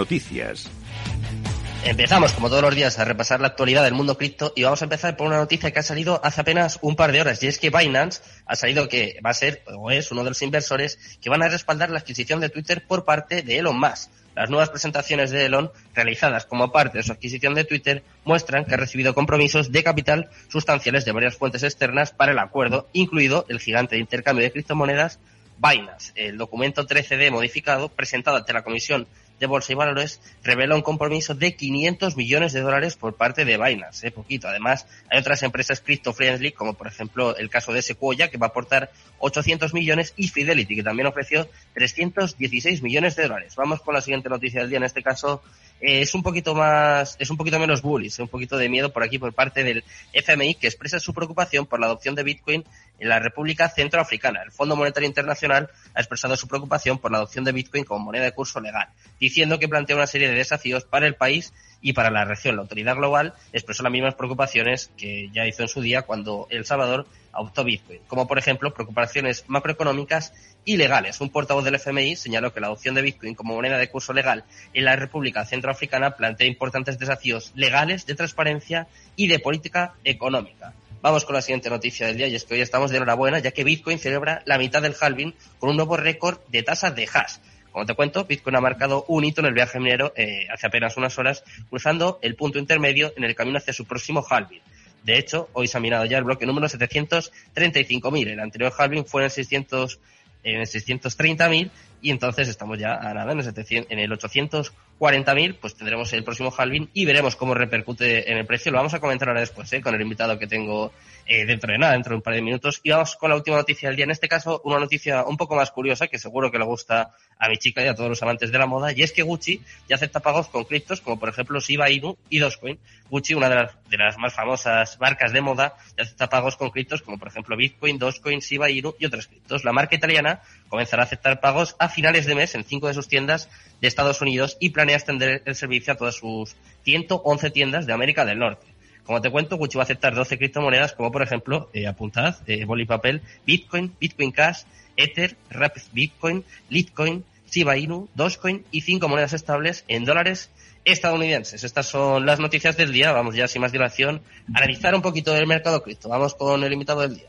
Noticias. Empezamos, como todos los días, a repasar la actualidad del mundo cripto y vamos a empezar por una noticia que ha salido hace apenas un par de horas y es que Binance ha salido que va a ser o es uno de los inversores que van a respaldar la adquisición de Twitter por parte de Elon Musk. Las nuevas presentaciones de Elon, realizadas como parte de su adquisición de Twitter, muestran que ha recibido compromisos de capital sustanciales de varias fuentes externas para el acuerdo, incluido el gigante de intercambio de criptomonedas Binance. El documento 13D modificado, presentado ante la Comisión de Bolsa y Valores revela un compromiso de 500 millones de dólares por parte de Binance, ¿eh? poquito. Además, hay otras empresas crypto-friendly, como por ejemplo el caso de Sequoia, que va a aportar 800 millones, y Fidelity, que también ofreció 316 millones de dólares. Vamos con la siguiente noticia del día, en este caso eh, es un poquito más, es un poquito menos bullish, un poquito de miedo por aquí por parte del FMI, que expresa su preocupación por la adopción de Bitcoin en la República Centroafricana. El Fondo Monetario Internacional ha expresado su preocupación por la adopción de Bitcoin como moneda de curso legal, diciendo que plantea una serie de desafíos para el país y para la región. La autoridad global expresó las mismas preocupaciones que ya hizo en su día cuando El Salvador adoptó Bitcoin, como por ejemplo preocupaciones macroeconómicas y legales. Un portavoz del FMI señaló que la adopción de Bitcoin como moneda de curso legal en la República Centroafricana plantea importantes desafíos legales, de transparencia y de política económica. Vamos con la siguiente noticia del día y es que hoy estamos de enhorabuena ya que Bitcoin celebra la mitad del halving con un nuevo récord de tasas de hash. Como te cuento, Bitcoin ha marcado un hito en el viaje minero eh, hace apenas unas horas, cruzando el punto intermedio en el camino hacia su próximo halving. De hecho, hoy se ha mirado ya el bloque número 735.000. El anterior halving fue en el 600 en el 630.000 y entonces estamos ya a nada en el, 700, en el 840.000, pues tendremos el próximo halving y veremos cómo repercute en el precio. Lo vamos a comentar ahora después, ¿eh? con el invitado que tengo eh, dentro de nada, dentro de un par de minutos. Y vamos con la última noticia del día. En este caso, una noticia un poco más curiosa, que seguro que le gusta a mi chica y a todos los amantes de la moda, y es que Gucci ya acepta pagos con criptos, como por ejemplo Shiba Inu y Dogecoin. Gucci, una de las, de las más famosas marcas de moda, ya acepta pagos con criptos, como por ejemplo Bitcoin, Dogecoin, Shiba Inu y otros criptos. La marca italiana comenzará a aceptar pagos a finales de mes en cinco de sus tiendas de Estados Unidos y planea extender el servicio a todas sus 111 tiendas de América del Norte. Como te cuento, Gucci va a aceptar 12 criptomonedas como por ejemplo, eh, apuntad, eh, boli papel, Bitcoin, Bitcoin Cash, Ether, Rapid Bitcoin, Litecoin, Shiba Inu, Dogecoin y cinco monedas estables en dólares estadounidenses. Estas son las noticias del día. Vamos ya sin más dilación a analizar un poquito el mercado cripto. Vamos con el invitado del día.